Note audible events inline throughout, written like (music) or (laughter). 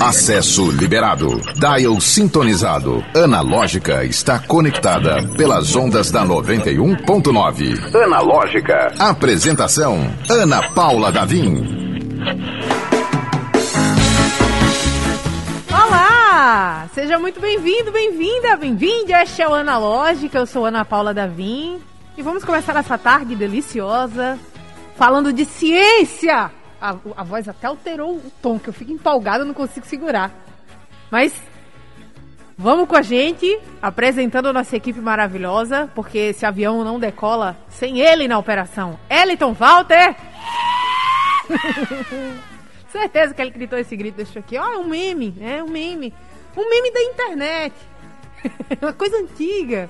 Acesso liberado. Dial sintonizado. Analógica está conectada pelas ondas da 91.9. Analógica. Apresentação: Ana Paula Davim. Olá! Seja muito bem-vindo, bem-vinda, bem-vinde. Este é o Analógica. Eu sou Ana Paula Davim. E vamos começar essa tarde deliciosa falando de ciência. A, a voz até alterou o tom, que eu fico empolgada, não consigo segurar. Mas vamos com a gente, apresentando a nossa equipe maravilhosa, porque esse avião não decola sem ele na operação. Eliton Walter! (laughs) Certeza que ele gritou esse grito, deixou aqui. Ó, é um meme, é um meme. Um meme da internet. (laughs) Uma coisa antiga.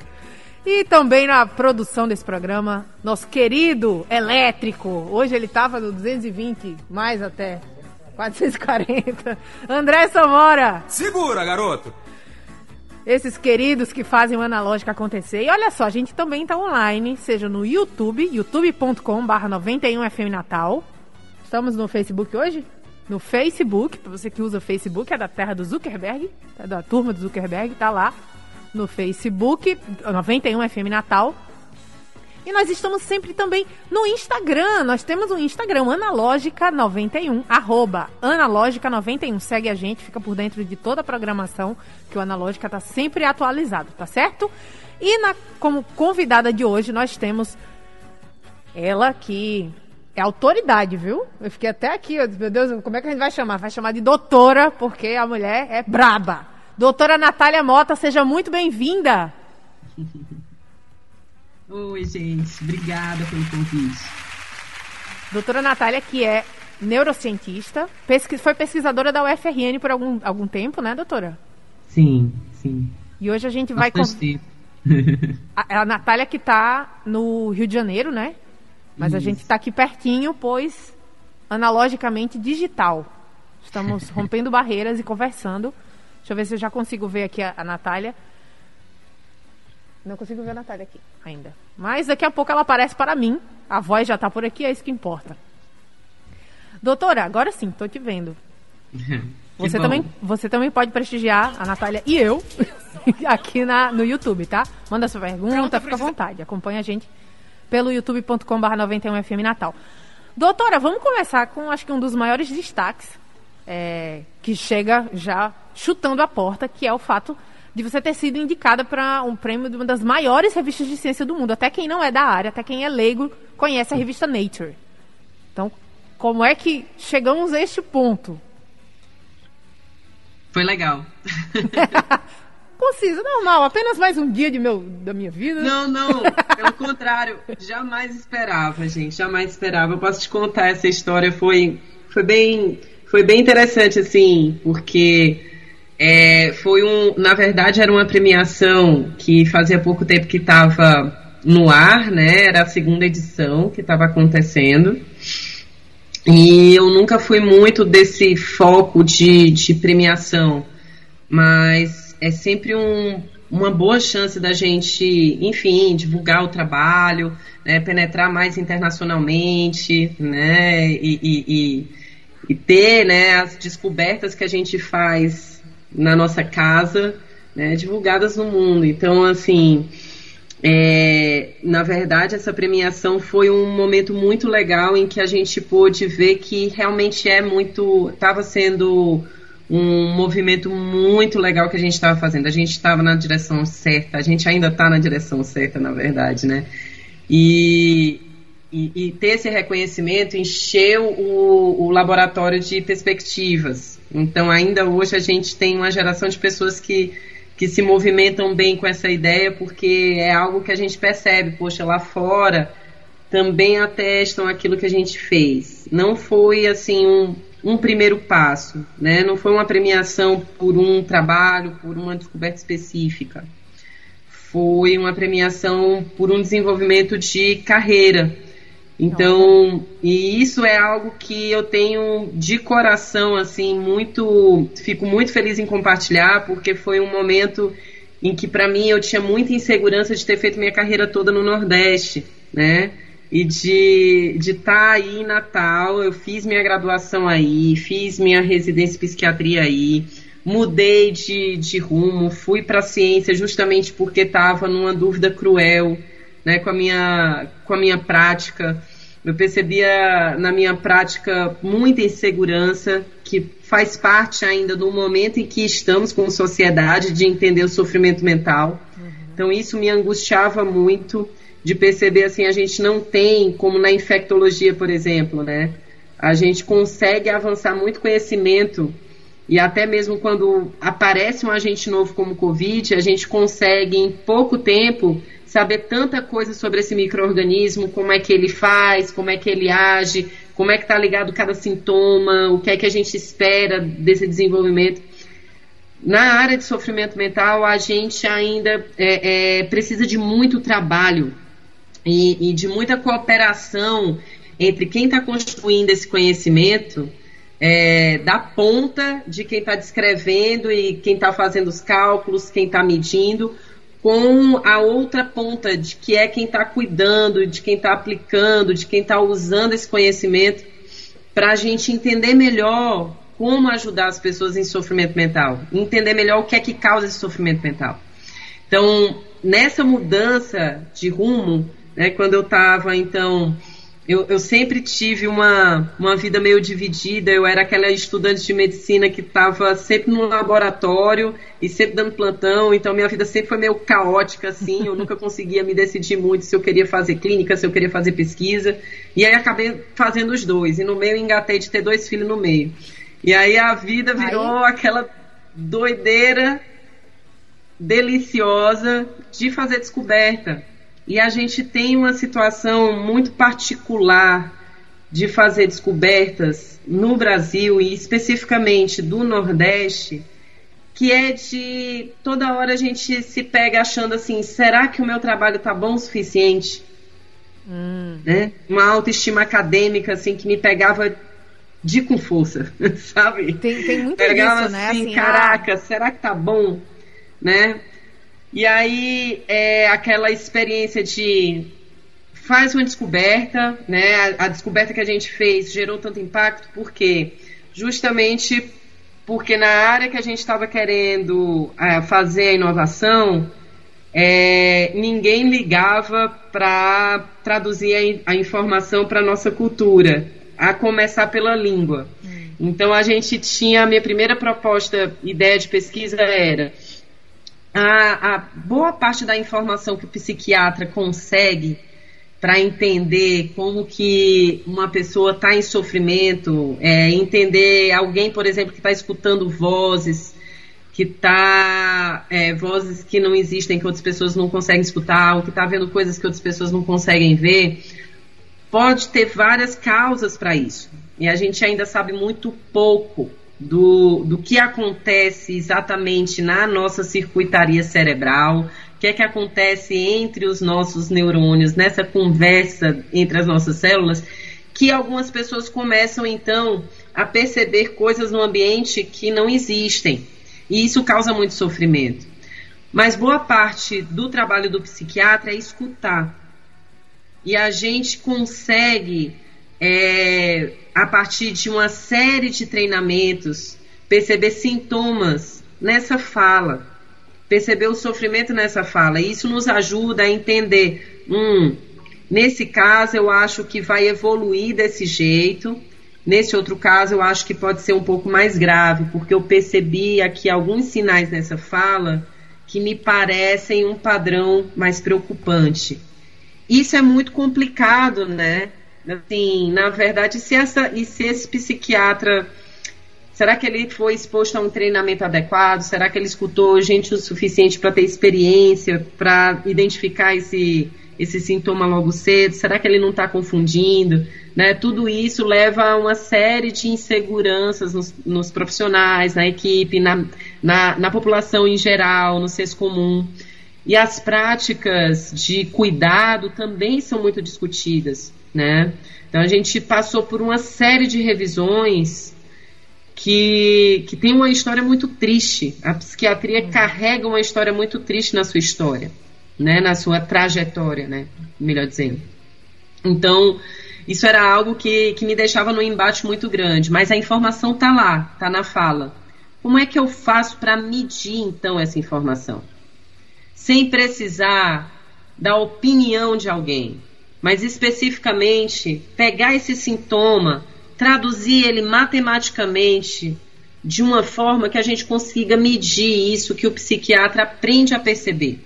E também na produção desse programa, nosso querido elétrico. Hoje ele estava no 220, mais até. 440. André Samora. Segura, garoto. Esses queridos que fazem o analógico acontecer. E olha só, a gente também está online, seja no YouTube, youtube.com/barra 91FM Natal. Estamos no Facebook hoje? No Facebook, para você que usa o Facebook, é da terra do Zuckerberg, é da turma do Zuckerberg, tá lá no Facebook, 91 FM Natal. E nós estamos sempre também no Instagram. Nós temos um Instagram, Analógica91, arroba Analógica91. Segue a gente, fica por dentro de toda a programação, que o Analógica está sempre atualizado, tá certo? E na, como convidada de hoje, nós temos ela que é autoridade, viu? Eu fiquei até aqui, meu Deus, como é que a gente vai chamar? Vai chamar de doutora, porque a mulher é braba. Doutora Natália Mota, seja muito bem-vinda. (laughs) Oi, gente. Obrigada pelo convite. Doutora Natália, que é neurocientista, pesquis, foi pesquisadora da UFRN por algum, algum tempo, né, doutora? Sim, sim. E hoje a gente vai... Com... (laughs) A, a Natália que está no Rio de Janeiro, né? Mas Isso. a gente está aqui pertinho, pois analogicamente digital. Estamos (laughs) rompendo barreiras e conversando. Deixa eu ver se eu já consigo ver aqui a, a Natália. Não consigo ver a Natália aqui ainda. Mas daqui a pouco ela aparece para mim. A voz já está por aqui, é isso que importa. Doutora, agora sim, estou te vendo. (laughs) Você também, você também pode prestigiar a Natália e eu (laughs) aqui na, no YouTube, tá? Manda sua pergunta, fica à vontade. Acompanha a gente pelo youtube.com.br 91FM Natal. Doutora, vamos começar com acho que um dos maiores destaques é, que chega já chutando a porta, que é o fato de você ter sido indicada para um prêmio de uma das maiores revistas de ciência do mundo. Até quem não é da área, até quem é leigo, conhece a revista Nature. Então, como é que chegamos a este ponto? Foi legal. (laughs) Conciso, normal, apenas mais um dia de meu, da minha vida. Não, não, pelo contrário, jamais esperava, gente, jamais esperava. Eu posso te contar essa história, foi, foi bem foi bem interessante, assim, porque é, foi um. Na verdade, era uma premiação que fazia pouco tempo que estava no ar, né? Era a segunda edição que estava acontecendo. E eu nunca fui muito desse foco de, de premiação, mas é sempre um, uma boa chance da gente, enfim, divulgar o trabalho, né, penetrar mais internacionalmente, né, e, e, e e ter né, as descobertas que a gente faz na nossa casa né, divulgadas no mundo. Então, assim, é, na verdade, essa premiação foi um momento muito legal em que a gente pôde ver que realmente é muito. estava sendo um movimento muito legal que a gente estava fazendo. A gente estava na direção certa, a gente ainda está na direção certa, na verdade, né? E, e, e ter esse reconhecimento encheu o, o laboratório de perspectivas. Então, ainda hoje, a gente tem uma geração de pessoas que que se movimentam bem com essa ideia, porque é algo que a gente percebe, poxa, lá fora também atestam aquilo que a gente fez. Não foi assim um, um primeiro passo, né? Não foi uma premiação por um trabalho, por uma descoberta específica. Foi uma premiação por um desenvolvimento de carreira. Então, e isso é algo que eu tenho de coração, assim, muito. Fico muito feliz em compartilhar, porque foi um momento em que, para mim, eu tinha muita insegurança de ter feito minha carreira toda no Nordeste, né? e de estar tá aí em Natal. Eu fiz minha graduação aí, fiz minha residência em psiquiatria aí, mudei de, de rumo, fui para a ciência justamente porque estava numa dúvida cruel né, com, a minha, com a minha prática. Eu percebia na minha prática muita insegurança que faz parte ainda do momento em que estamos como sociedade de entender o sofrimento mental. Uhum. Então isso me angustiava muito de perceber assim, a gente não tem, como na infectologia, por exemplo, né? A gente consegue avançar muito conhecimento e até mesmo quando aparece um agente novo como o Covid, a gente consegue em pouco tempo saber tanta coisa sobre esse microorganismo, como é que ele faz, como é que ele age, como é que está ligado cada sintoma, o que é que a gente espera desse desenvolvimento. Na área de sofrimento mental, a gente ainda é, é, precisa de muito trabalho e, e de muita cooperação entre quem está construindo esse conhecimento, é, da ponta de quem está descrevendo e quem está fazendo os cálculos, quem está medindo, com a outra ponta de que é quem está cuidando, de quem está aplicando, de quem está usando esse conhecimento, para a gente entender melhor como ajudar as pessoas em sofrimento mental, entender melhor o que é que causa esse sofrimento mental. Então, nessa mudança de rumo, né, quando eu estava, então, eu, eu, sempre tive uma, uma vida meio dividida. Eu era aquela estudante de medicina que estava sempre no laboratório e sempre dando plantão, então minha vida sempre foi meio caótica, assim. Eu nunca (laughs) conseguia me decidir muito se eu queria fazer clínica, se eu queria fazer pesquisa. E aí acabei fazendo os dois. E no meio engatei de ter dois filhos no meio. E aí a vida virou aí... aquela doideira deliciosa de fazer descoberta e a gente tem uma situação muito particular de fazer descobertas no Brasil e especificamente do Nordeste, que é de toda hora a gente se pega achando assim, será que o meu trabalho tá bom o suficiente? Hum. Né? Uma autoestima acadêmica assim que me pegava de com força, (laughs) sabe? Tem, tem muito pegava disso, né? Assim, assim caraca, ah... será que tá bom, né? E aí é aquela experiência de faz uma descoberta, né? A, a, descoberta que a gente fez gerou tanto impacto porque justamente porque na área que a gente estava querendo é, fazer a inovação, é, ninguém ligava para traduzir a, a informação para nossa cultura, a começar pela língua. Hum. Então a gente tinha a minha primeira proposta, ideia de pesquisa era a, a boa parte da informação que o psiquiatra consegue para entender como que uma pessoa está em sofrimento, é, entender alguém, por exemplo, que está escutando vozes, que está é, vozes que não existem, que outras pessoas não conseguem escutar, ou que está vendo coisas que outras pessoas não conseguem ver, pode ter várias causas para isso. E a gente ainda sabe muito pouco do, do que acontece exatamente na nossa circuitaria cerebral, o que é que acontece entre os nossos neurônios, nessa conversa entre as nossas células, que algumas pessoas começam então a perceber coisas no ambiente que não existem. E isso causa muito sofrimento. Mas boa parte do trabalho do psiquiatra é escutar. E a gente consegue é, a partir de uma série de treinamentos, perceber sintomas nessa fala, perceber o sofrimento nessa fala. E isso nos ajuda a entender, hum, nesse caso eu acho que vai evoluir desse jeito, nesse outro caso eu acho que pode ser um pouco mais grave, porque eu percebi aqui alguns sinais nessa fala que me parecem um padrão mais preocupante. Isso é muito complicado, né? Assim, na verdade, se essa e se esse psiquiatra Será que ele foi exposto a um treinamento adequado? Será que ele escutou gente o suficiente para ter experiência, para identificar esse, esse sintoma logo cedo? Será que ele não está confundindo? Né? Tudo isso leva a uma série de inseguranças nos, nos profissionais, na equipe, na, na, na população em geral, no senso comum. E as práticas de cuidado também são muito discutidas né? Então a gente passou por uma série de revisões que, que tem uma história muito triste. A psiquiatria uhum. carrega uma história muito triste na sua história, né? Na sua trajetória, né? Melhor dizendo. Então, isso era algo que, que me deixava num embate muito grande. Mas a informação está lá, está na fala. Como é que eu faço para medir, então, essa informação? Sem precisar da opinião de alguém, mas especificamente pegar esse sintoma, traduzir ele matematicamente de uma forma que a gente consiga medir isso que o psiquiatra aprende a perceber,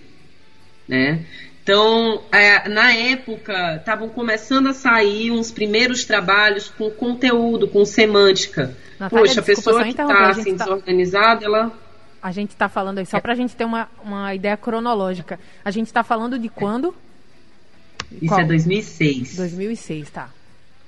né? Então, é, na época, estavam começando a sair uns primeiros trabalhos com conteúdo, com semântica. Natália, Poxa, a pessoa que está assim, tá... desorganizada, ela. A gente está falando aí, só para a gente ter uma, uma ideia cronológica. A gente está falando de quando? Isso Qual? é 2006. 2006, tá.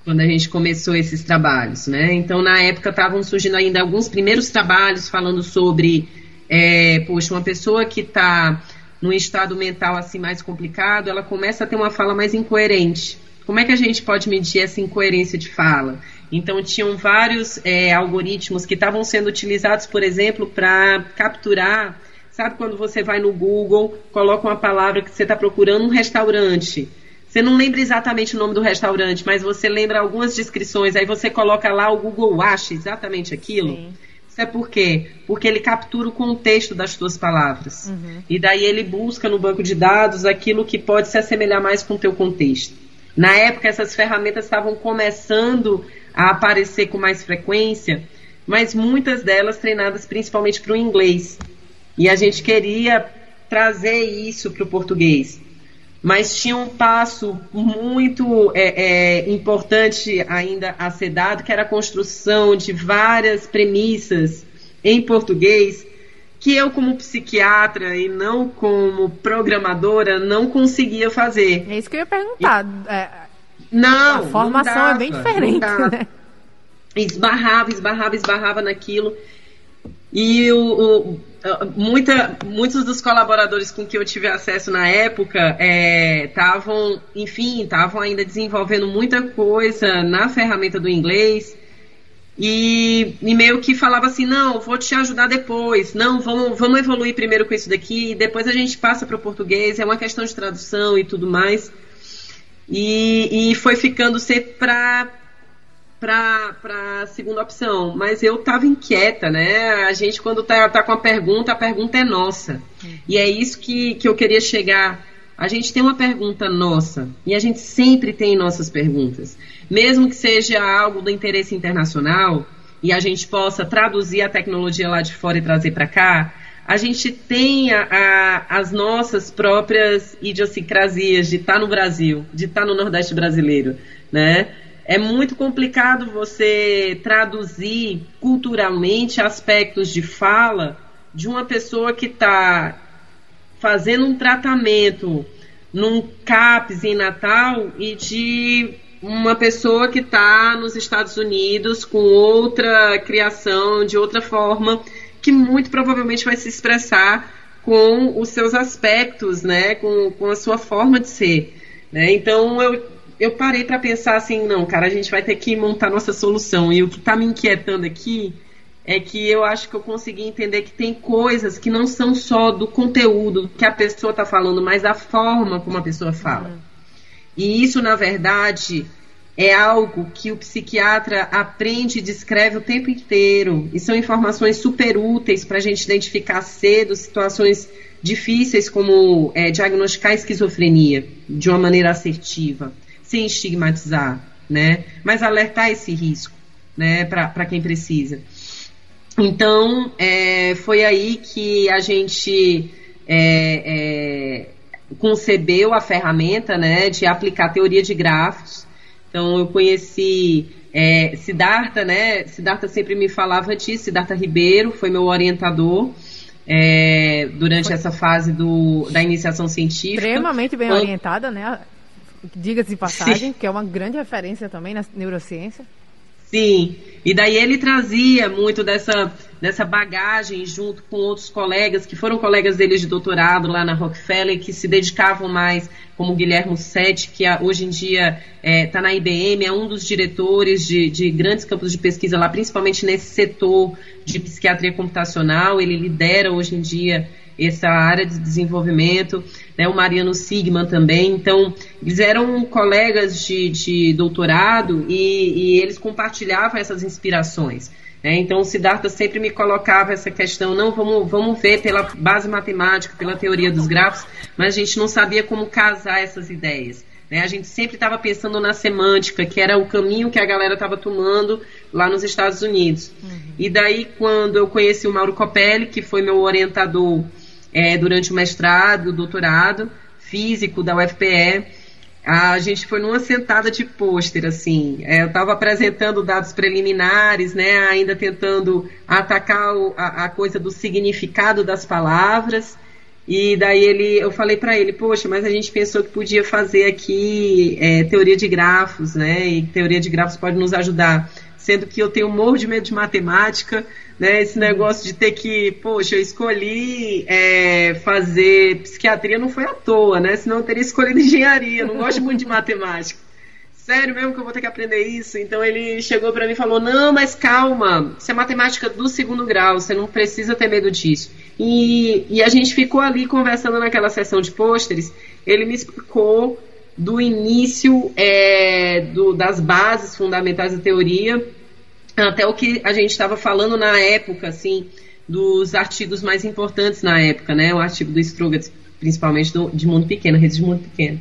Quando a gente começou esses trabalhos, né? Então, na época, estavam surgindo ainda alguns primeiros trabalhos falando sobre, é, poxa, uma pessoa que está num estado mental assim mais complicado, ela começa a ter uma fala mais incoerente. Como é que a gente pode medir essa incoerência de fala? Então, tinham vários é, algoritmos que estavam sendo utilizados, por exemplo, para capturar. Sabe quando você vai no Google, coloca uma palavra que você está procurando um restaurante. Você não lembra exatamente o nome do restaurante, mas você lembra algumas descrições, aí você coloca lá, o Google acha exatamente aquilo. Sim. Isso é por quê? Porque ele captura o contexto das tuas palavras. Uhum. E daí ele busca no banco de dados aquilo que pode se assemelhar mais com o teu contexto. Na época, essas ferramentas estavam começando a aparecer com mais frequência, mas muitas delas treinadas principalmente para o inglês. E a gente queria trazer isso para o português mas tinha um passo muito é, é, importante ainda a ser dado, que era a construção de várias premissas em português, que eu, como psiquiatra e não como programadora, não conseguia fazer. É isso que eu ia perguntar. E, é, não. A formação não dava, é bem diferente. Né? Esbarrava, esbarrava, esbarrava naquilo. E o, o muita, muitos dos colaboradores com que eu tive acesso na época estavam, é, enfim, estavam ainda desenvolvendo muita coisa na ferramenta do inglês. E, e, meio que falava assim, não, vou te ajudar depois, não, vamos, vamos evoluir primeiro com isso daqui, depois a gente passa para o português, é uma questão de tradução e tudo mais. E, e foi ficando sempre para para a segunda opção, mas eu estava inquieta, né? A gente, quando tá, tá com a pergunta, a pergunta é nossa. E é isso que, que eu queria chegar. A gente tem uma pergunta nossa, e a gente sempre tem nossas perguntas. Mesmo que seja algo do interesse internacional, e a gente possa traduzir a tecnologia lá de fora e trazer para cá, a gente tem a, a, as nossas próprias idiosincrasias de estar tá no Brasil, de estar tá no Nordeste brasileiro, né? É muito complicado você traduzir culturalmente aspectos de fala de uma pessoa que está fazendo um tratamento num CAPS em Natal e de uma pessoa que está nos Estados Unidos com outra criação, de outra forma, que muito provavelmente vai se expressar com os seus aspectos, né, com, com a sua forma de ser. Né? Então eu eu parei para pensar assim, não, cara, a gente vai ter que montar nossa solução. E o que está me inquietando aqui é que eu acho que eu consegui entender que tem coisas que não são só do conteúdo que a pessoa está falando, mas da forma como a pessoa fala. Uhum. E isso, na verdade, é algo que o psiquiatra aprende e descreve o tempo inteiro. E são informações super úteis para a gente identificar cedo situações difíceis, como é, diagnosticar esquizofrenia de uma maneira assertiva sem estigmatizar, né? Mas alertar esse risco, né? Para quem precisa. Então, é, foi aí que a gente é, é, concebeu a ferramenta, né? De aplicar teoria de grafos. Então, eu conheci é, Siddhartha, né? Siddhartha sempre me falava disso. Siddhartha Ribeiro foi meu orientador. É, durante essa fase do, da iniciação científica. Extremamente bem Quando... orientada, né? Diga-se de passagem, Sim. que é uma grande referência também na neurociência. Sim, e daí ele trazia muito dessa, dessa bagagem junto com outros colegas, que foram colegas dele de doutorado lá na Rockefeller, que se dedicavam mais, como o Guilherme Sete, que hoje em dia está é, tá na IBM, é um dos diretores de, de grandes campos de pesquisa lá, principalmente nesse setor de psiquiatria computacional, ele lidera hoje em dia essa área de desenvolvimento. Né, o Mariano Sigman também. Então, eles eram colegas de, de doutorado e, e eles compartilhavam essas inspirações. Né? Então, o Siddhartha sempre me colocava essa questão, não, vamos, vamos ver pela base matemática, pela teoria dos grafos, mas a gente não sabia como casar essas ideias. Né? A gente sempre estava pensando na semântica, que era o caminho que a galera estava tomando lá nos Estados Unidos. Uhum. E daí, quando eu conheci o Mauro Copelli, que foi meu orientador é, durante o mestrado, o doutorado, físico da UFPE, a gente foi numa sentada de pôster, assim. É, eu estava apresentando dados preliminares, né, ainda tentando atacar o, a, a, coisa do significado das palavras. E daí ele, eu falei para ele, poxa, mas a gente pensou que podia fazer aqui é, teoria de grafos, né? E teoria de grafos pode nos ajudar sendo que eu tenho um morro de medo de matemática, né? Esse negócio de ter que, poxa, eu escolhi é, fazer psiquiatria não foi à toa, né? Senão eu teria escolhido (laughs) engenharia, não gosto muito de matemática. Sério mesmo que eu vou ter que aprender isso? Então ele chegou para mim e falou: Não, mas calma, isso é matemática do segundo grau, você não precisa ter medo disso. E, e a gente ficou ali conversando naquela sessão de pôsteres. Ele me explicou do início é, do, das bases fundamentais da teoria até o que a gente estava falando na época, assim, dos artigos mais importantes na época, né? O artigo do Strogatz, principalmente do, de Mundo Pequeno, Redes de Mundo Pequeno.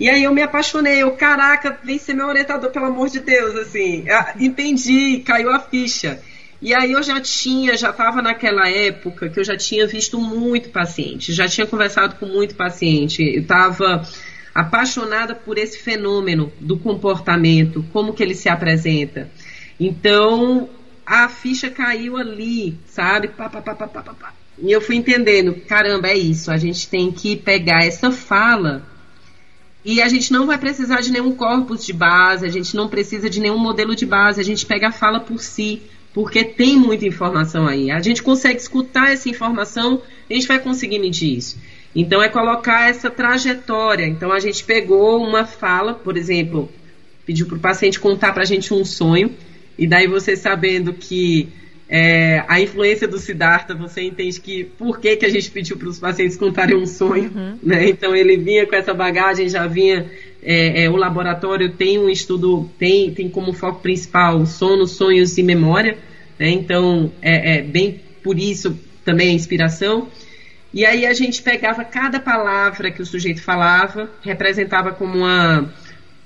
E aí eu me apaixonei, eu, caraca, vem ser meu orientador, pelo amor de Deus, assim. Entendi, caiu a ficha. E aí eu já tinha, já estava naquela época que eu já tinha visto muito paciente, já tinha conversado com muito paciente. Eu estava apaixonada por esse fenômeno do comportamento, como que ele se apresenta. Então, a ficha caiu ali, sabe? Pá, pá, pá, pá, pá, pá. E eu fui entendendo, caramba, é isso, a gente tem que pegar essa fala e a gente não vai precisar de nenhum corpus de base, a gente não precisa de nenhum modelo de base, a gente pega a fala por si, porque tem muita informação aí. A gente consegue escutar essa informação, a gente vai conseguir medir isso. Então é colocar essa trajetória. Então a gente pegou uma fala, por exemplo, pediu para o paciente contar para a gente um sonho, e daí você sabendo que é, a influência do Siddhartha, você entende que por que, que a gente pediu para os pacientes contarem um sonho, uhum. né? Então ele vinha com essa bagagem, já vinha é, é, o laboratório tem um estudo, tem, tem como foco principal sono, sonhos e memória, né? Então é, é bem por isso também a inspiração. E aí a gente pegava cada palavra que o sujeito falava, representava como uma,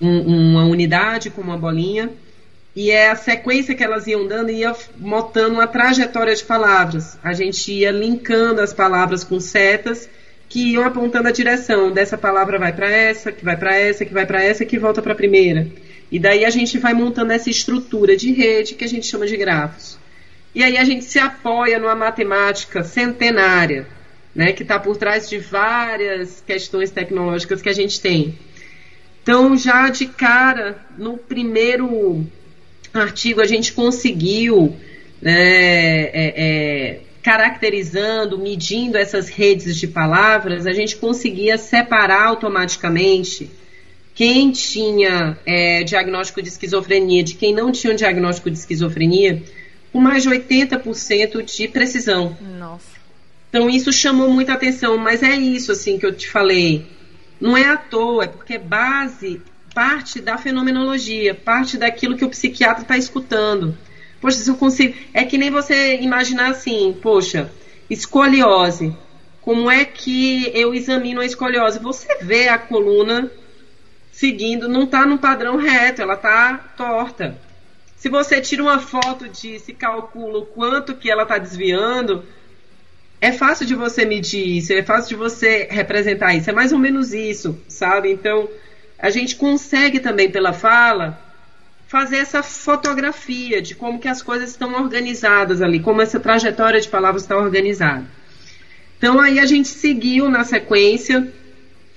um, uma unidade, como uma bolinha, e é a sequência que elas iam dando ia montando uma trajetória de palavras. A gente ia linkando as palavras com setas que iam apontando a direção. Dessa palavra vai para essa, que vai para essa, que vai para essa, que volta para a primeira. E daí a gente vai montando essa estrutura de rede que a gente chama de grafos. E aí a gente se apoia numa matemática centenária né, que está por trás de várias questões tecnológicas que a gente tem. Então, já de cara, no primeiro artigo, a gente conseguiu, né, é, é, caracterizando, medindo essas redes de palavras, a gente conseguia separar automaticamente quem tinha é, diagnóstico de esquizofrenia de quem não tinha um diagnóstico de esquizofrenia com mais de 80% de precisão. Nossa. Então isso chamou muita atenção, mas é isso assim que eu te falei. Não é à toa, é porque é base parte da fenomenologia, parte daquilo que o psiquiatra está escutando. Poxa, se eu consigo. É que nem você imaginar assim, poxa, escoliose. Como é que eu examino a escoliose? Você vê a coluna seguindo, não está no padrão reto, ela está torta. Se você tira uma foto disso e calcula o quanto que ela está desviando, é fácil de você medir isso, é fácil de você representar isso, é mais ou menos isso, sabe? Então, a gente consegue também pela fala fazer essa fotografia de como que as coisas estão organizadas ali, como essa trajetória de palavras está organizada. Então, aí a gente seguiu na sequência,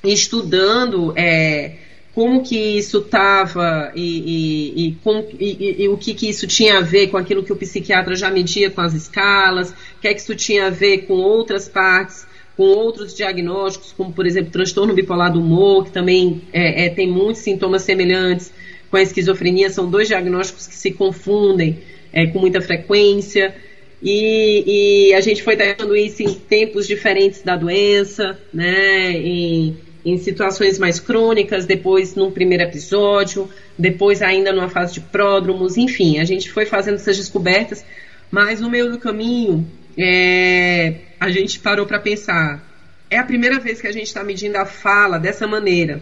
estudando é, como que isso estava e, e, e, e, o que, que isso tinha a ver com aquilo que o psiquiatra já media com as escalas, o que é que isso tinha a ver com outras partes, com outros diagnósticos, como por exemplo transtorno bipolar do humor, que também é, é, tem muitos sintomas semelhantes com a esquizofrenia, são dois diagnósticos que se confundem é, com muita frequência. E, e, a gente foi testando isso em tempos diferentes da doença, né? Em, em situações mais crônicas, depois num primeiro episódio, depois ainda numa fase de pródromos, enfim, a gente foi fazendo essas descobertas, mas no meio do caminho é, a gente parou para pensar. É a primeira vez que a gente está medindo a fala dessa maneira,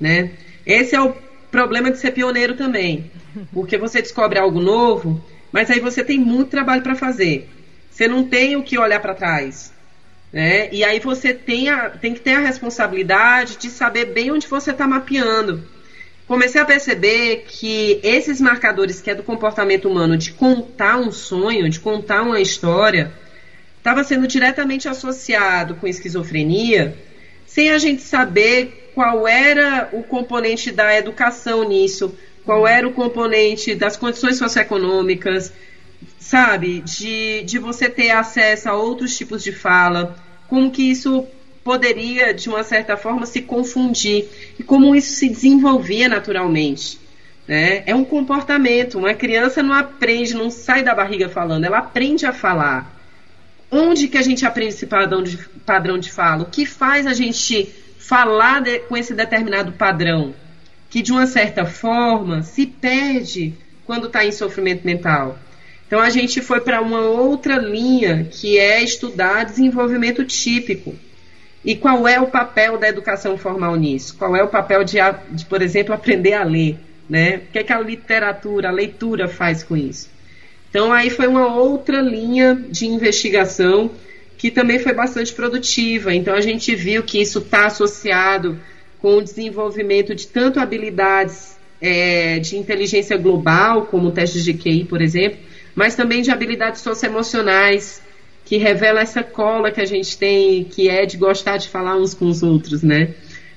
né? Esse é o problema de ser pioneiro também, porque você descobre algo novo, mas aí você tem muito trabalho para fazer. Você não tem o que olhar para trás, né? E aí você tem, a, tem que ter a responsabilidade de saber bem onde você está mapeando. Comecei a perceber que esses marcadores que é do comportamento humano de contar um sonho, de contar uma história, estava sendo diretamente associado com esquizofrenia, sem a gente saber qual era o componente da educação nisso, qual era o componente das condições socioeconômicas, sabe? De, de você ter acesso a outros tipos de fala, como que isso poderia, de uma certa forma, se confundir e como isso se desenvolvia naturalmente. Né? É um comportamento. Uma criança não aprende, não sai da barriga falando, ela aprende a falar. Onde que a gente aprende esse padrão de, padrão de fala? O que faz a gente falar de, com esse determinado padrão? Que, de uma certa forma, se perde quando está em sofrimento mental. Então a gente foi para uma outra linha que é estudar desenvolvimento típico. E qual é o papel da educação formal nisso? Qual é o papel de, de por exemplo, aprender a ler? Né? O que, é que a literatura, a leitura faz com isso? Então aí foi uma outra linha de investigação que também foi bastante produtiva. Então a gente viu que isso está associado com o desenvolvimento de tanto habilidades é, de inteligência global, como testes de QI, por exemplo, mas também de habilidades socioemocionais, que revela essa cola que a gente tem, que é de gostar de falar uns com os outros, né?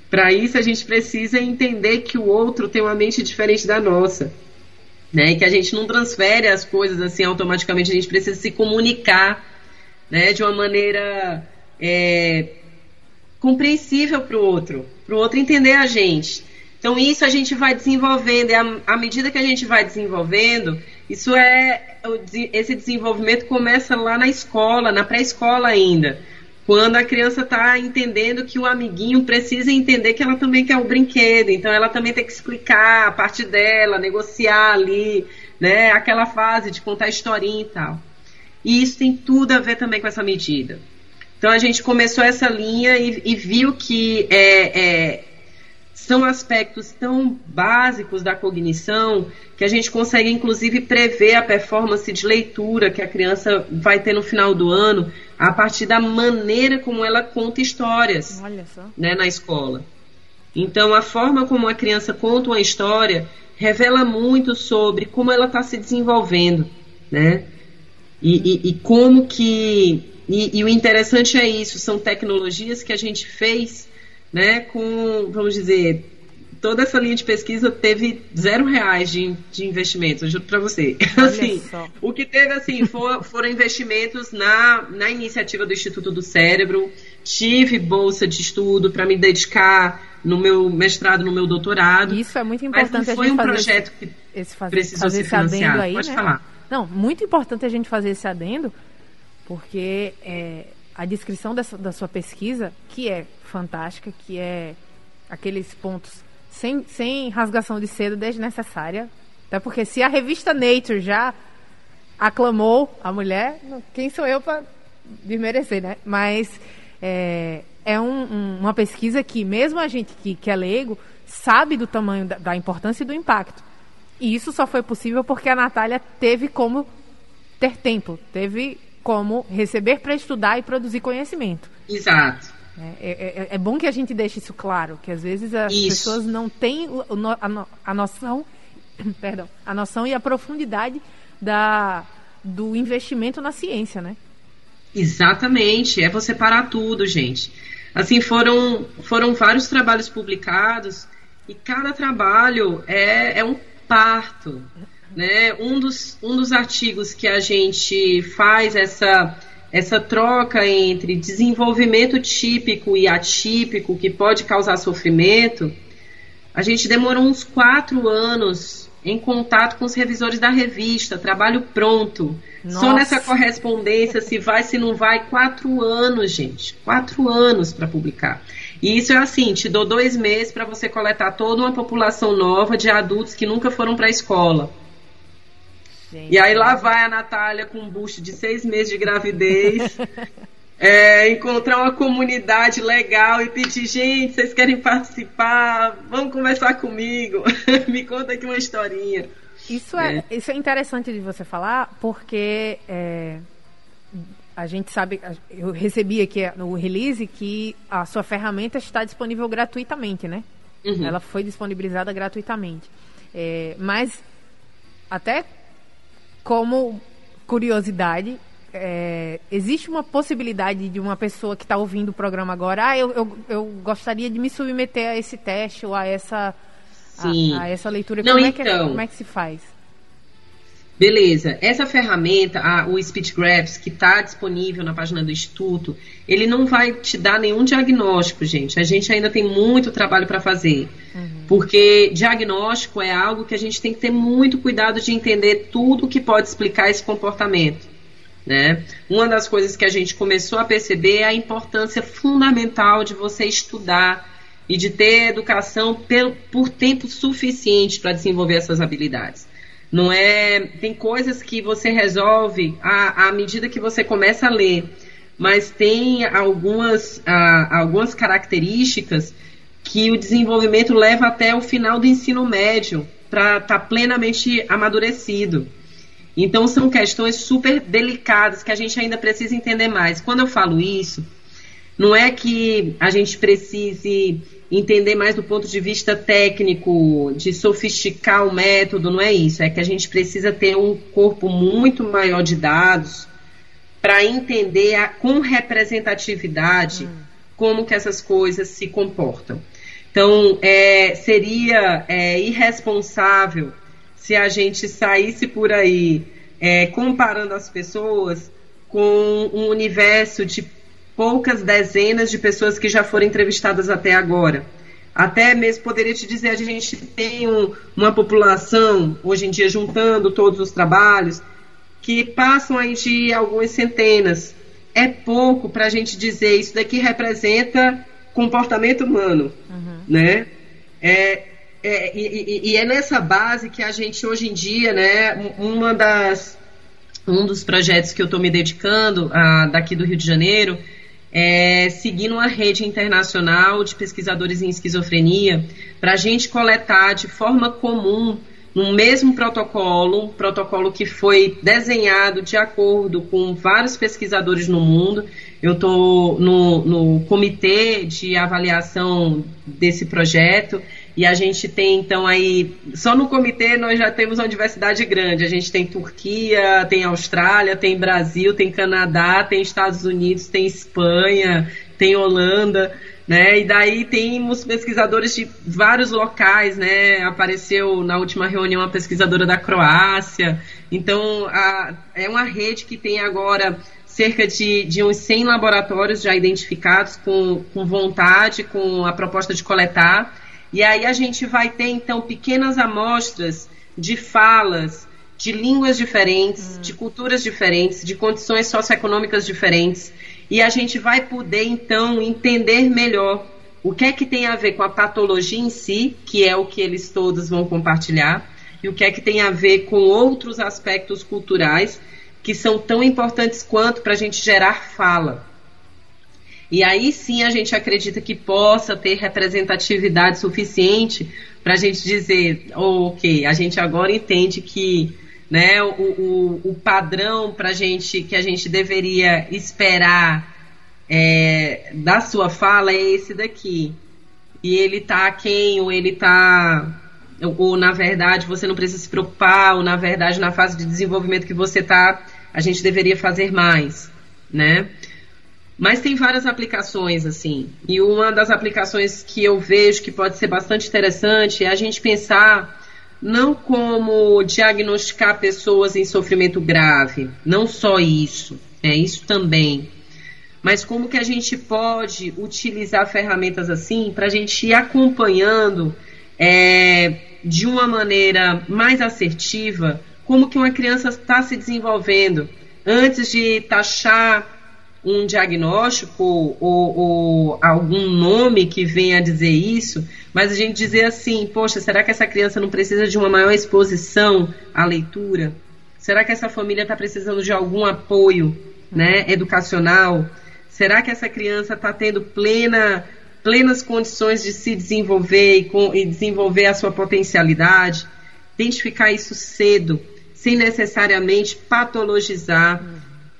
Para isso a gente precisa entender que o outro tem uma mente diferente da nossa, né? E que a gente não transfere as coisas assim automaticamente, a gente precisa se comunicar, né? De uma maneira é, compreensível para o outro, para o outro entender a gente. Então isso a gente vai desenvolvendo, e à medida que a gente vai desenvolvendo, isso é esse desenvolvimento começa lá na escola, na pré-escola ainda, quando a criança está entendendo que o amiguinho precisa entender que ela também quer o brinquedo, então ela também tem que explicar a parte dela, negociar ali, né, aquela fase de contar historinha e tal. E isso tem tudo a ver também com essa medida. Então a gente começou essa linha e, e viu que é, é, são aspectos tão básicos da cognição que a gente consegue inclusive prever a performance de leitura que a criança vai ter no final do ano a partir da maneira como ela conta histórias né, na escola. Então, a forma como a criança conta uma história revela muito sobre como ela está se desenvolvendo, né? E, e, e como que. E, e, o interessante é isso, são tecnologias que a gente fez né, com, vamos dizer, toda essa linha de pesquisa teve zero reais de, de investimentos, eu juro para você. (laughs) assim, o que teve assim for, foram investimentos na, na iniciativa do Instituto do Cérebro. Tive bolsa de estudo para me dedicar no meu mestrado, no meu doutorado. Isso é muito importante. Mas foi um projeto esse, que esse fazer, precisou fazer ser financiado. Aí, Pode né? falar. Não, muito importante a gente fazer esse adendo, porque é, a descrição dessa, da sua pesquisa, que é fantástica, que é aqueles pontos sem, sem rasgação de seda desnecessária. Até porque se a revista Nature já aclamou a mulher, quem sou eu para desmerecer, né? Mas é, é um, um, uma pesquisa que, mesmo a gente que, que é leigo, sabe do tamanho da, da, importância e do impacto. E isso só foi possível porque a Natália teve como ter tempo, teve como receber para estudar e produzir conhecimento. Exato. É, é, é, é, bom que a gente deixe isso claro, que às vezes as isso. pessoas não têm a, noção, (coughs) perdão, a noção e a profundidade da, do investimento na ciência, né? Exatamente, é você parar tudo, gente. Assim, foram, foram vários trabalhos publicados e cada trabalho é, é um parto. Né? Um, dos, um dos artigos que a gente faz essa essa troca entre desenvolvimento típico e atípico que pode causar sofrimento, a gente demorou uns quatro anos em contato com os revisores da revista, trabalho pronto. Nossa. Só nessa correspondência, se vai, se não vai, quatro anos, gente. Quatro anos para publicar. E isso é assim, te dou dois meses para você coletar toda uma população nova de adultos que nunca foram para a escola. Gente. E aí lá vai a Natália com um busto de seis meses de gravidez. (laughs) é, encontrar uma comunidade legal e pedir, gente, vocês querem participar? Vamos conversar comigo. (laughs) Me conta aqui uma historinha. Isso é, é, isso é interessante de você falar, porque é, a gente sabe, eu recebi aqui no release que a sua ferramenta está disponível gratuitamente, né? Uhum. Ela foi disponibilizada gratuitamente. É, mas, até como curiosidade, é, existe uma possibilidade de uma pessoa que está ouvindo o programa agora, ah, eu, eu, eu, gostaria de me submeter a esse teste ou a essa, a, a, essa leitura. Não, como, então, é que, é, como é que se faz? Beleza, essa ferramenta, a, o Speech Grabs, que está disponível na página do Instituto, ele não vai te dar nenhum diagnóstico, gente. A gente ainda tem muito trabalho para fazer. Uhum. Porque diagnóstico é algo que a gente tem que ter muito cuidado de entender tudo que pode explicar esse comportamento. Né? Uma das coisas que a gente começou a perceber é a importância fundamental de você estudar e de ter educação por tempo suficiente para desenvolver essas habilidades. Não é. Tem coisas que você resolve à, à medida que você começa a ler, mas tem algumas, algumas características que o desenvolvimento leva até o final do ensino médio para estar tá plenamente amadurecido. Então são questões super delicadas que a gente ainda precisa entender mais. Quando eu falo isso, não é que a gente precise entender mais do ponto de vista técnico, de sofisticar o método, não é isso. É que a gente precisa ter um corpo muito maior de dados para entender a, com representatividade hum. como que essas coisas se comportam. Então, é, seria é, irresponsável se a gente saísse por aí é, comparando as pessoas com um universo de poucas dezenas de pessoas que já foram entrevistadas até agora. Até mesmo poderia te dizer, a gente tem um, uma população, hoje em dia, juntando todos os trabalhos, que passam aí de algumas centenas. É pouco para a gente dizer isso daqui representa comportamento humano, uhum. né? É, é, e, e, é nessa base que a gente hoje em dia, né, uma das um dos projetos que eu estou me dedicando a, daqui do Rio de Janeiro é, seguindo uma rede internacional de pesquisadores em esquizofrenia, para a gente coletar de forma comum, no mesmo protocolo, um protocolo que foi desenhado de acordo com vários pesquisadores no mundo. Eu estou no, no comitê de avaliação desse projeto e a gente tem, então, aí, só no comitê nós já temos uma diversidade grande. A gente tem Turquia, tem Austrália, tem Brasil, tem Canadá, tem Estados Unidos, tem Espanha, tem Holanda, né? E daí temos pesquisadores de vários locais, né? Apareceu na última reunião uma pesquisadora da Croácia. Então, a, é uma rede que tem agora cerca de, de uns 100 laboratórios já identificados com, com vontade, com a proposta de coletar e aí a gente vai ter então pequenas amostras de falas, de línguas diferentes, hum. de culturas diferentes, de condições socioeconômicas diferentes. E a gente vai poder então entender melhor o que é que tem a ver com a patologia em si, que é o que eles todos vão compartilhar, e o que é que tem a ver com outros aspectos culturais que são tão importantes quanto para a gente gerar fala. E aí sim a gente acredita que possa ter representatividade suficiente para a gente dizer, oh, ok, a gente agora entende que né, o, o, o padrão para gente que a gente deveria esperar é, da sua fala é esse daqui. E ele tá quem, ou ele tá. Ou, ou na verdade você não precisa se preocupar, ou na verdade na fase de desenvolvimento que você tá, a gente deveria fazer mais, né? Mas tem várias aplicações, assim. E uma das aplicações que eu vejo que pode ser bastante interessante é a gente pensar não como diagnosticar pessoas em sofrimento grave, não só isso, é isso também. Mas como que a gente pode utilizar ferramentas assim para a gente ir acompanhando é, de uma maneira mais assertiva como que uma criança está se desenvolvendo antes de taxar um diagnóstico ou, ou, algum nome que venha a dizer isso, mas a gente dizer assim, poxa, será que essa criança não precisa de uma maior exposição à leitura? Será que essa família está precisando de algum apoio né, educacional? Será que essa criança está tendo plena, plenas condições de se desenvolver e, com, e desenvolver a sua potencialidade? Identificar isso cedo, sem necessariamente patologizar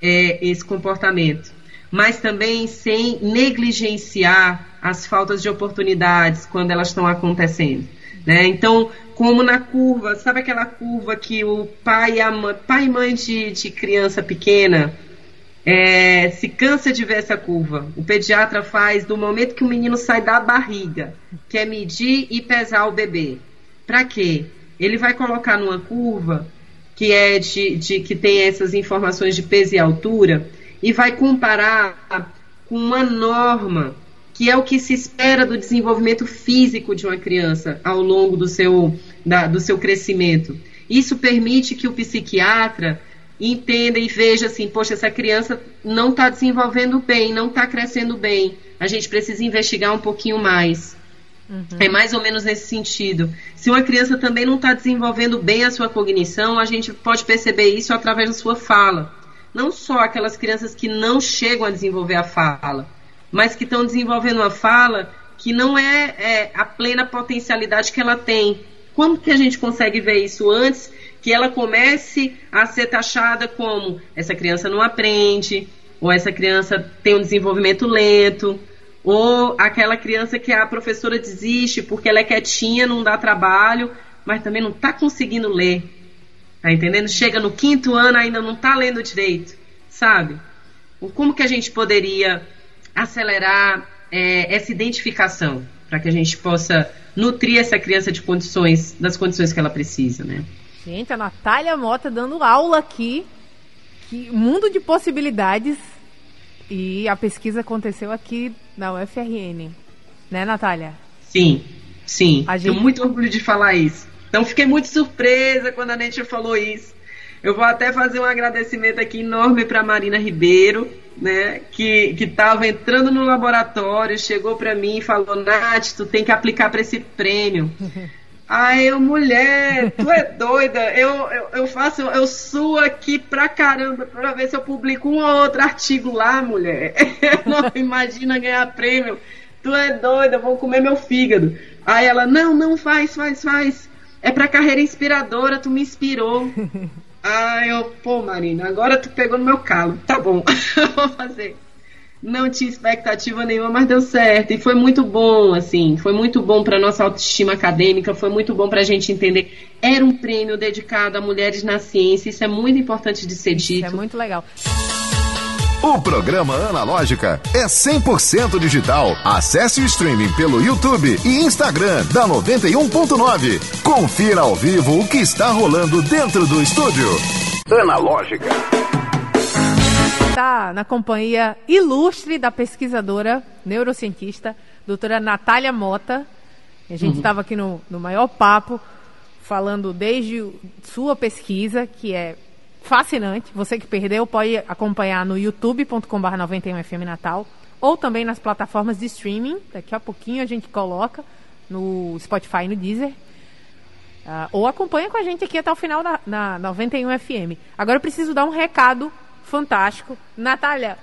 é, esse comportamento mas também sem negligenciar as faltas de oportunidades quando elas estão acontecendo. Né? Então, como na curva, sabe aquela curva que o pai e, mãe, pai e mãe de, de criança pequena é, se cansa de ver essa curva. O pediatra faz do momento que o menino sai da barriga, que é medir e pesar o bebê. Para quê? Ele vai colocar numa curva que é de, de que tem essas informações de peso e altura e vai comparar com uma norma que é o que se espera do desenvolvimento físico de uma criança ao longo do seu, da, do seu crescimento. Isso permite que o psiquiatra entenda e veja assim, poxa, essa criança não está desenvolvendo bem, não está crescendo bem. A gente precisa investigar um pouquinho mais. Uhum. É mais ou menos nesse sentido. Se uma criança também não está desenvolvendo bem a sua cognição, a gente pode perceber isso através da sua fala não só aquelas crianças que não chegam a desenvolver a fala, mas que estão desenvolvendo uma fala que não é, é, a plena potencialidade que ela tem. Como que a gente consegue ver isso antes que ela comece a ser taxada como essa criança não aprende, ou essa criança tem um desenvolvimento lento, ou aquela criança que a professora desiste porque ela é quietinha, não dá trabalho, mas também não está conseguindo ler. Tá entendendo? Chega no quinto ano ainda não tá lendo direito, sabe? Como que a gente poderia acelerar é, essa identificação para que a gente possa nutrir essa criança de condições, das condições que ela precisa, né? Gente, a Natália Mota dando aula aqui, que mundo de possibilidades e a pesquisa aconteceu aqui na UFRN, né, Natália? Sim, sim. A gente... Tenho muito orgulho de falar isso. Então fiquei muito surpresa quando a Nature falou isso. Eu vou até fazer um agradecimento aqui enorme para Marina Ribeiro, né, que estava entrando no laboratório, chegou para mim e falou: Nath, tu tem que aplicar para esse prêmio. (laughs) Aí eu, mulher, tu é doida? Eu, eu, eu faço, eu suo aqui pra caramba pra ver se eu publico um ou outro artigo lá, mulher. (laughs) não imagina ganhar prêmio. Tu é doida, vou comer meu fígado. Aí ela, não, não, faz, faz, faz. É pra carreira inspiradora, tu me inspirou. (laughs) ah, eu, pô, Marina, agora tu pegou no meu calo. Tá bom, (laughs) vou fazer. Não tinha expectativa nenhuma, mas deu certo. E foi muito bom, assim. Foi muito bom para nossa autoestima acadêmica, foi muito bom para a gente entender. Era um prêmio dedicado a mulheres na ciência, isso é muito importante de ser dito. Isso é muito legal. O programa Analógica é 100% digital. Acesse o streaming pelo YouTube e Instagram da 91.9. Confira ao vivo o que está rolando dentro do estúdio. Analógica. Está na companhia ilustre da pesquisadora, neurocientista, doutora Natália Mota. A gente estava uhum. aqui no, no maior papo, falando desde sua pesquisa, que é fascinante. Você que perdeu pode acompanhar no youtube.com.br 91FM Natal ou também nas plataformas de streaming. Daqui a pouquinho a gente coloca no Spotify e no Deezer. Uh, ou acompanha com a gente aqui até o final da na 91FM. Agora eu preciso dar um recado fantástico. Natália,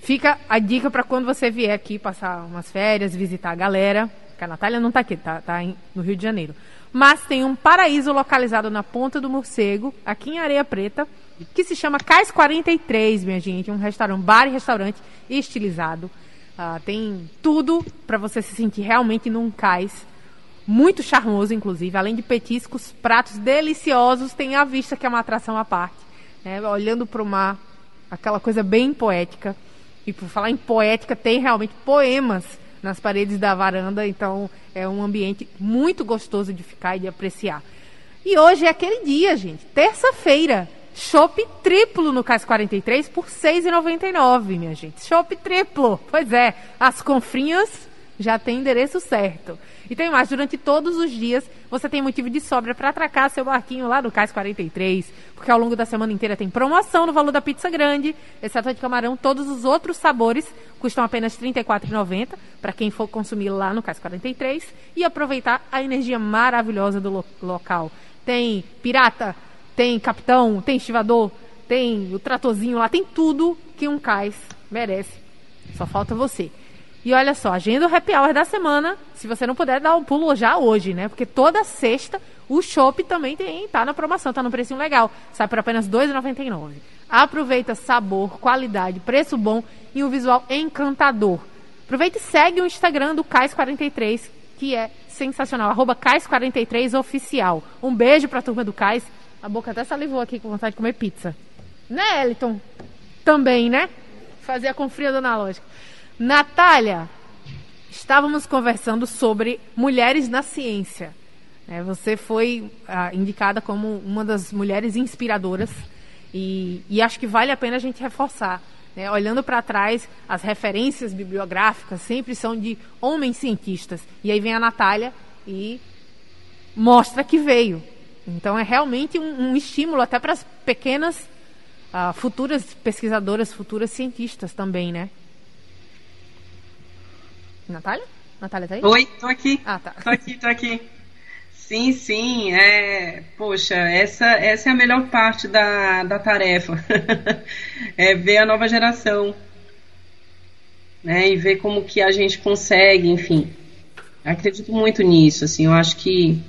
fica a dica para quando você vier aqui passar umas férias, visitar a galera. Que a Natália não está aqui, tá, tá em, no Rio de Janeiro. Mas tem um paraíso localizado na Ponta do Morcego, aqui em Areia Preta, que se chama Cais 43, minha gente. Um restaurante, bar e restaurante estilizado. Uh, tem tudo para você se sentir realmente num cais. Muito charmoso, inclusive. Além de petiscos, pratos deliciosos. Tem a vista, que é uma atração à parte. Né? Olhando para o mar, aquela coisa bem poética. E por falar em poética, tem realmente poemas nas paredes da varanda. Então é um ambiente muito gostoso de ficar e de apreciar. E hoje é aquele dia, gente. Terça-feira. Chopp triplo no Cais 43 por R$ 6,99, minha gente. Chopp triplo. Pois é, as confrinhas já tem endereço certo. E tem mais, durante todos os dias você tem motivo de sobra para atracar seu barquinho lá no Cais 43, porque ao longo da semana inteira tem promoção no valor da pizza grande, exceto a de camarão, todos os outros sabores custam apenas R$ 34,90 para quem for consumir lá no Cais 43 e aproveitar a energia maravilhosa do lo local. Tem pirata, tem capitão, tem estivador, tem o tratorzinho lá, tem tudo que um cais merece. Só falta você. E olha só, agenda o happy hour da semana. Se você não puder dar um pulo já hoje, né? Porque toda sexta o chopp também tem, tá na promoção, tá no precinho legal. Sai por apenas R$ 2,99. Aproveita sabor, qualidade, preço bom e um visual encantador. Aproveita e segue o Instagram do Cais43, que é sensacional. Arroba Cais43Oficial. Um beijo pra turma do Cais. A boca até salivou aqui com vontade de comer pizza. Né, Eliton? Também, né? Fazer a confria do analógico. Natália, estávamos conversando sobre mulheres na ciência. É, você foi ah, indicada como uma das mulheres inspiradoras e, e, acho que vale a pena a gente reforçar. Né? Olhando para trás, as referências bibliográficas sempre são de homens cientistas. E aí vem a Natália e mostra que veio. Então é realmente um, um estímulo até para as pequenas uh, futuras pesquisadoras, futuras cientistas também, né? Natália? Natália tá aí? Oi, tô aqui. Ah, tá. Tô aqui, tô aqui. Sim, sim, é, poxa, essa, essa é a melhor parte da, da tarefa, (laughs) é ver a nova geração, né, e ver como que a gente consegue, enfim, acredito muito nisso, assim, eu acho que,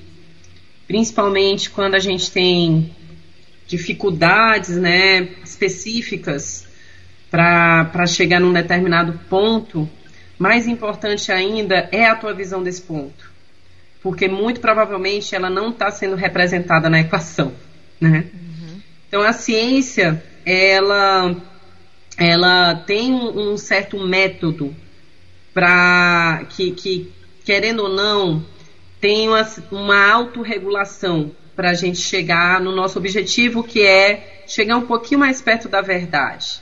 principalmente quando a gente tem dificuldades, né, específicas para chegar num determinado ponto, mais importante ainda é a tua visão desse ponto. Porque muito provavelmente ela não está sendo representada na equação. Né? Uhum. Então a ciência, ela, ela tem um certo método para que, que, querendo ou não, tem uma, uma autorregulação para a gente chegar no nosso objetivo, que é chegar um pouquinho mais perto da verdade.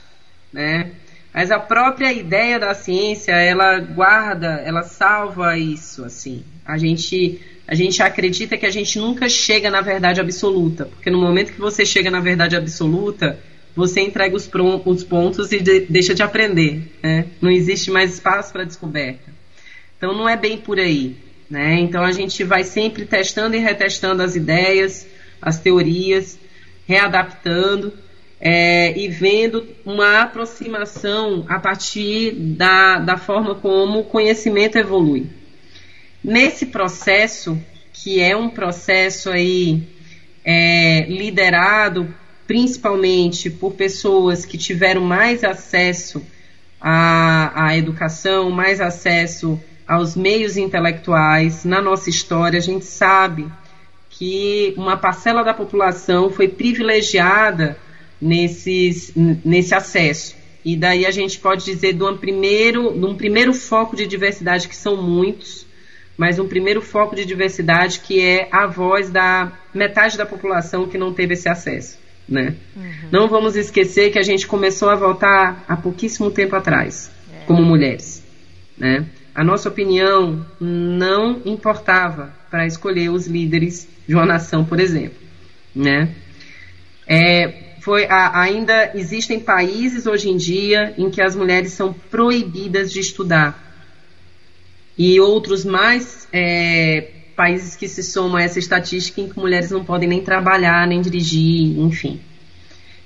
Né? Mas a própria ideia da ciência, ela guarda, ela salva isso, assim. A gente, a gente acredita que a gente nunca chega na verdade absoluta, porque no momento que você chega na verdade absoluta, você entrega os, os pontos e de, deixa de aprender, né? Não existe mais espaço para descoberta. Então não é bem por aí, né? Então a gente vai sempre testando e retestando as ideias, as teorias, readaptando é, e vendo uma aproximação a partir da, da forma como o conhecimento evolui. Nesse processo, que é um processo aí é, liderado principalmente por pessoas que tiveram mais acesso à, à educação, mais acesso aos meios intelectuais. Na nossa história, a gente sabe que uma parcela da população foi privilegiada nesses, nesse acesso. E daí a gente pode dizer de um primeiro, de um primeiro foco de diversidade, que são muitos, mas um primeiro foco de diversidade que é a voz da metade da população que não teve esse acesso. Né? Uhum. Não vamos esquecer que a gente começou a voltar há pouquíssimo tempo atrás, é. como mulheres. Né? A nossa opinião não importava para escolher os líderes de uma nação, por exemplo. Né? É, foi a, ainda existem países hoje em dia em que as mulheres são proibidas de estudar e outros mais é, países que se somam a essa estatística em que mulheres não podem nem trabalhar nem dirigir, enfim.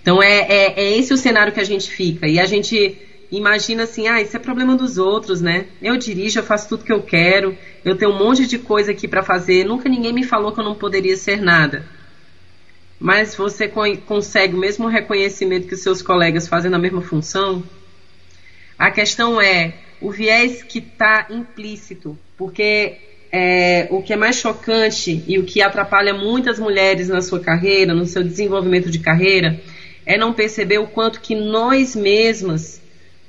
Então é, é, é esse o cenário que a gente fica e a gente imagina assim, ah, isso é problema dos outros, né? Eu dirijo, eu faço tudo que eu quero, eu tenho um monte de coisa aqui para fazer, nunca ninguém me falou que eu não poderia ser nada mas você consegue o mesmo reconhecimento que os seus colegas fazendo a mesma função? A questão é o viés que está implícito, porque é, o que é mais chocante e o que atrapalha muitas mulheres na sua carreira, no seu desenvolvimento de carreira, é não perceber o quanto que nós mesmas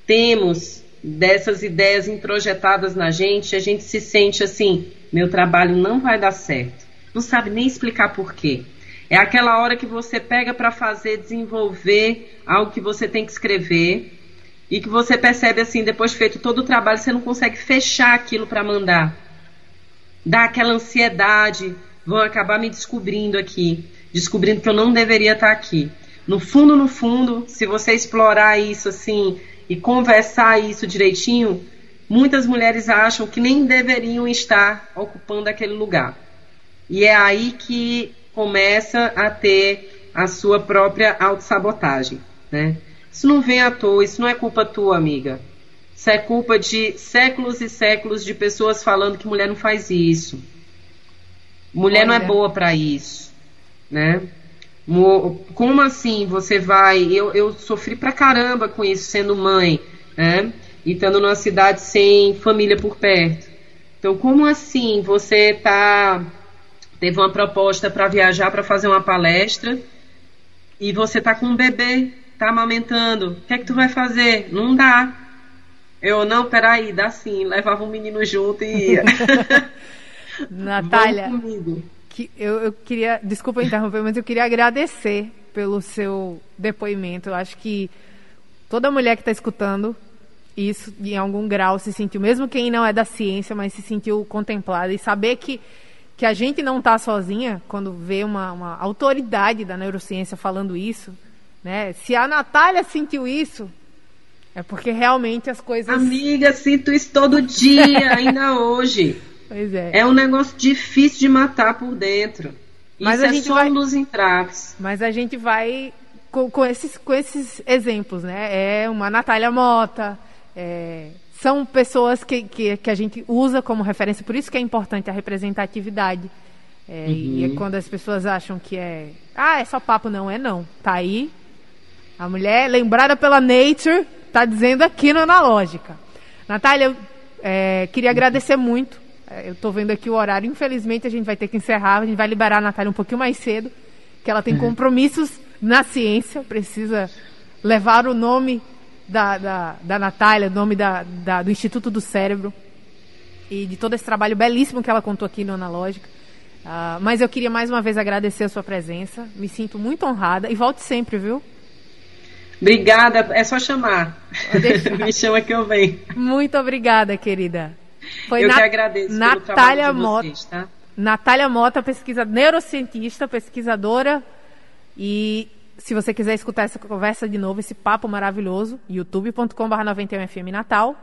temos dessas ideias introjetadas na gente, a gente se sente assim, meu trabalho não vai dar certo. Não sabe nem explicar por quê. É aquela hora que você pega para fazer, desenvolver algo que você tem que escrever e que você percebe assim, depois de feito todo o trabalho, você não consegue fechar aquilo para mandar. Dá aquela ansiedade, vão acabar me descobrindo aqui, descobrindo que eu não deveria estar aqui. No fundo, no fundo, se você explorar isso assim e conversar isso direitinho, muitas mulheres acham que nem deveriam estar ocupando aquele lugar. E é aí que começa a ter a sua própria autossabotagem, né? Isso não vem à toa, isso não é culpa tua, amiga. Isso é culpa de séculos e séculos de pessoas falando que mulher não faz isso. Mulher Olha. não é boa para isso, né? Como assim você vai? Eu, eu sofri pra caramba com isso sendo mãe, né? E estando numa cidade sem família por perto. Então, como assim você tá teve uma proposta para viajar para fazer uma palestra e você tá com um bebê tá amamentando, o que é que tu vai fazer? Não dá. Eu, não, peraí, dá sim. Levava um menino junto e ia. (laughs) Natália, que eu, eu queria, desculpa interromper, mas eu queria agradecer pelo seu depoimento. Eu acho que toda mulher que está escutando isso, em algum grau, se sentiu, mesmo quem não é da ciência, mas se sentiu contemplada e saber que que a gente não está sozinha quando vê uma, uma autoridade da neurociência falando isso, né? Se a Natália sentiu isso, é porque realmente as coisas. Amiga, sinto isso todo dia, (laughs) ainda hoje. Pois é. É um negócio difícil de matar por dentro. Mas isso a é gente só vai... luz em traves. Mas a gente vai com, com, esses, com esses exemplos, né? É uma Natália Mota, é... são pessoas que, que, que, a gente usa como referência, por isso que é importante a representatividade. É, uhum. E é quando as pessoas acham que é. Ah, é só papo, não é não. Tá aí a mulher, lembrada pela Nature, está dizendo aqui no Analógica. Natália, eu é, queria agradecer muito. É, eu estou vendo aqui o horário. Infelizmente, a gente vai ter que encerrar. A gente vai liberar a Natália um pouquinho mais cedo, que ela tem uhum. compromissos na ciência. Precisa levar o nome da, da, da Natália, nome da, da, do Instituto do Cérebro e de todo esse trabalho belíssimo que ela contou aqui no Analógica. Uh, mas eu queria mais uma vez agradecer a sua presença. Me sinto muito honrada e volte sempre, viu? Obrigada, é só chamar. (laughs) Me chama que eu venho. Muito obrigada, querida. Foi eu na... que agradeço Natália Mota, vocês, tá? Natália Mota, pesquisa neurocientista, pesquisadora. E se você quiser escutar essa conversa de novo, esse papo maravilhoso, youtube.com.br 91FM Natal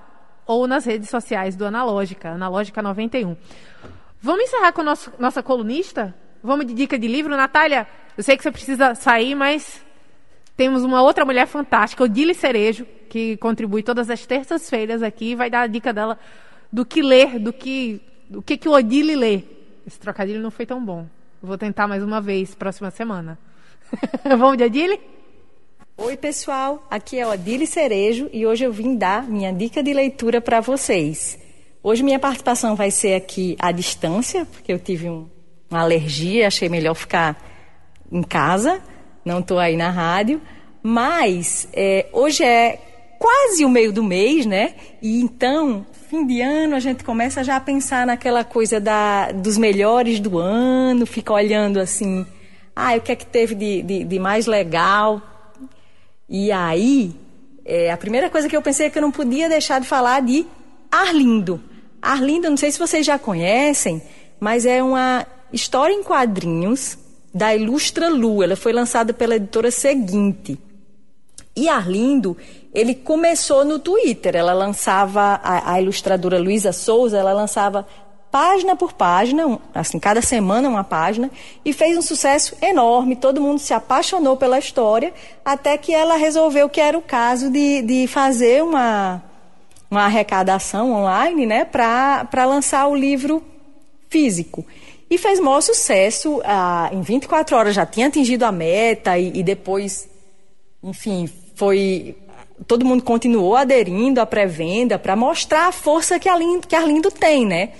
ou nas redes sociais do Analógica, Analógica 91. Vamos encerrar com nosso, nossa colunista? Vamos de dica de livro? Natália, eu sei que você precisa sair, mas temos uma outra mulher fantástica, Odile Cerejo, que contribui todas as terças-feiras aqui e vai dar a dica dela do que ler, do que, do que, que o Odile lê. Esse trocadilho não foi tão bom. Vou tentar mais uma vez, próxima semana. (laughs) Vamos de Odile? Oi, pessoal. Aqui é Odile Cerejo e hoje eu vim dar minha dica de leitura para vocês. Hoje minha participação vai ser aqui à distância, porque eu tive um, uma alergia, achei melhor ficar em casa não estou aí na rádio, mas é, hoje é quase o meio do mês, né? E então, fim de ano, a gente começa já a pensar naquela coisa da, dos melhores do ano, fica olhando assim, ah, o que é que teve de, de, de mais legal. E aí, é, a primeira coisa que eu pensei é que eu não podia deixar de falar de Arlindo. Arlindo, não sei se vocês já conhecem, mas é uma história em quadrinhos da Ilustra Lu. Ela foi lançada pela editora Seguinte. E Arlindo, ele começou no Twitter. Ela lançava, a, a ilustradora Luísa Souza, ela lançava página por página, assim, cada semana uma página, e fez um sucesso enorme. Todo mundo se apaixonou pela história, até que ela resolveu que era o caso de, de fazer uma, uma arrecadação online, né, para lançar o livro físico. E fez maior sucesso. Ah, em 24 horas já tinha atingido a meta e, e depois, enfim, foi todo mundo continuou aderindo à pré-venda para mostrar a força que a, Lindo, que Arlindo tem, né?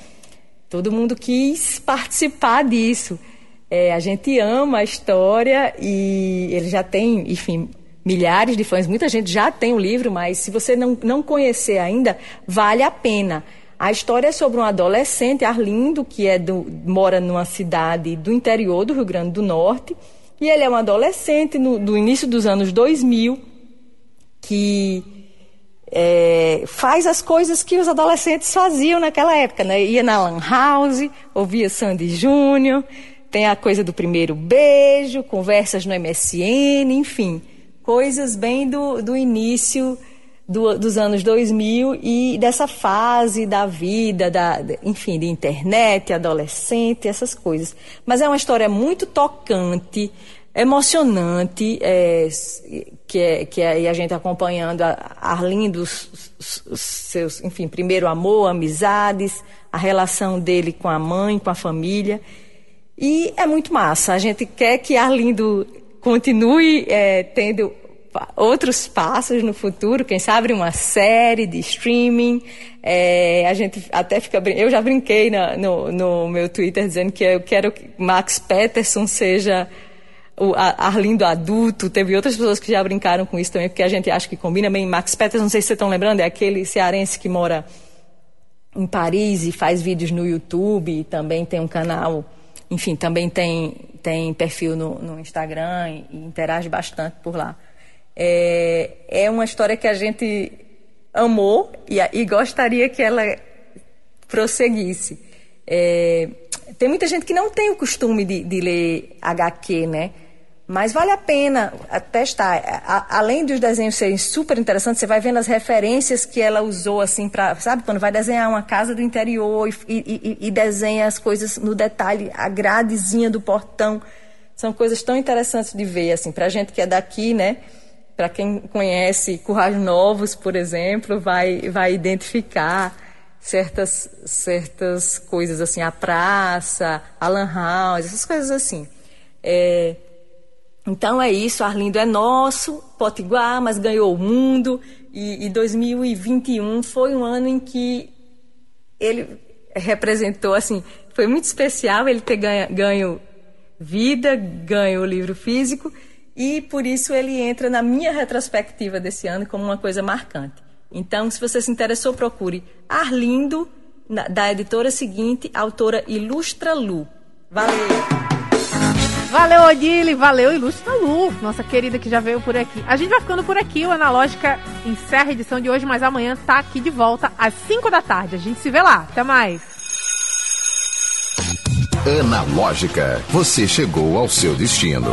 Todo mundo quis participar disso. É, a gente ama a história e ele já tem, enfim, milhares de fãs. Muita gente já tem o livro, mas se você não, não conhecer ainda, vale a pena. A história é sobre um adolescente, Arlindo, que é do, mora numa cidade do interior do Rio Grande do Norte. E ele é um adolescente no, do início dos anos 2000 que é, faz as coisas que os adolescentes faziam naquela época, né? Ia na Lan House, ouvia Sandy Júnior, tem a coisa do primeiro beijo, conversas no MSN, enfim, coisas bem do, do início do, dos anos 2000 e dessa fase da vida, da, enfim, de internet, adolescente, essas coisas. Mas é uma história muito tocante, emocionante, é, que, é, que é a gente acompanhando a Arlindo, os, os seus, enfim, primeiro amor, amizades, a relação dele com a mãe, com a família. E é muito massa. A gente quer que Arlindo continue é, tendo outros passos no futuro, quem sabe uma série de streaming. É, a gente até fica eu já brinquei na, no, no meu Twitter dizendo que eu quero que Max Peterson seja o Arlindo adulto. Teve outras pessoas que já brincaram com isso também, porque a gente acha que combina bem. Max Peterson, não sei se vocês estão lembrando, é aquele cearense que mora em Paris e faz vídeos no YouTube, e também tem um canal, enfim, também tem, tem perfil no, no Instagram e, e interage bastante por lá. É, é uma história que a gente amou e, e gostaria que ela prosseguisse. É, tem muita gente que não tem o costume de, de, ler HQ, né? Mas vale a pena testar. A, além dos desenhos serem super interessantes, você vai vendo as referências que ela usou, assim, para. Sabe, quando vai desenhar uma casa do interior e, e, e, desenha as coisas no detalhe, a gradezinha do portão. São coisas tão interessantes de ver, assim, para gente que é daqui, né? Para quem conhece Currais Novos, por exemplo, vai, vai identificar certas, certas coisas assim, a praça, a lan house, essas coisas assim. É, então é isso, Arlindo é nosso, Potiguar, mas ganhou o mundo. E, e 2021 foi um ano em que ele representou, assim, foi muito especial ele ter ganho, vida, ganho o livro físico e por isso ele entra na minha retrospectiva desse ano como uma coisa marcante. Então, se você se interessou, procure Arlindo, da editora seguinte, autora Ilustra Lu. Valeu! Valeu, Odile, valeu, Ilustra Lu, nossa querida que já veio por aqui. A gente vai ficando por aqui, o Analógica encerra a edição de hoje, mas amanhã tá aqui de volta às 5 da tarde. A gente se vê lá. Até mais! Analógica, você chegou ao seu destino.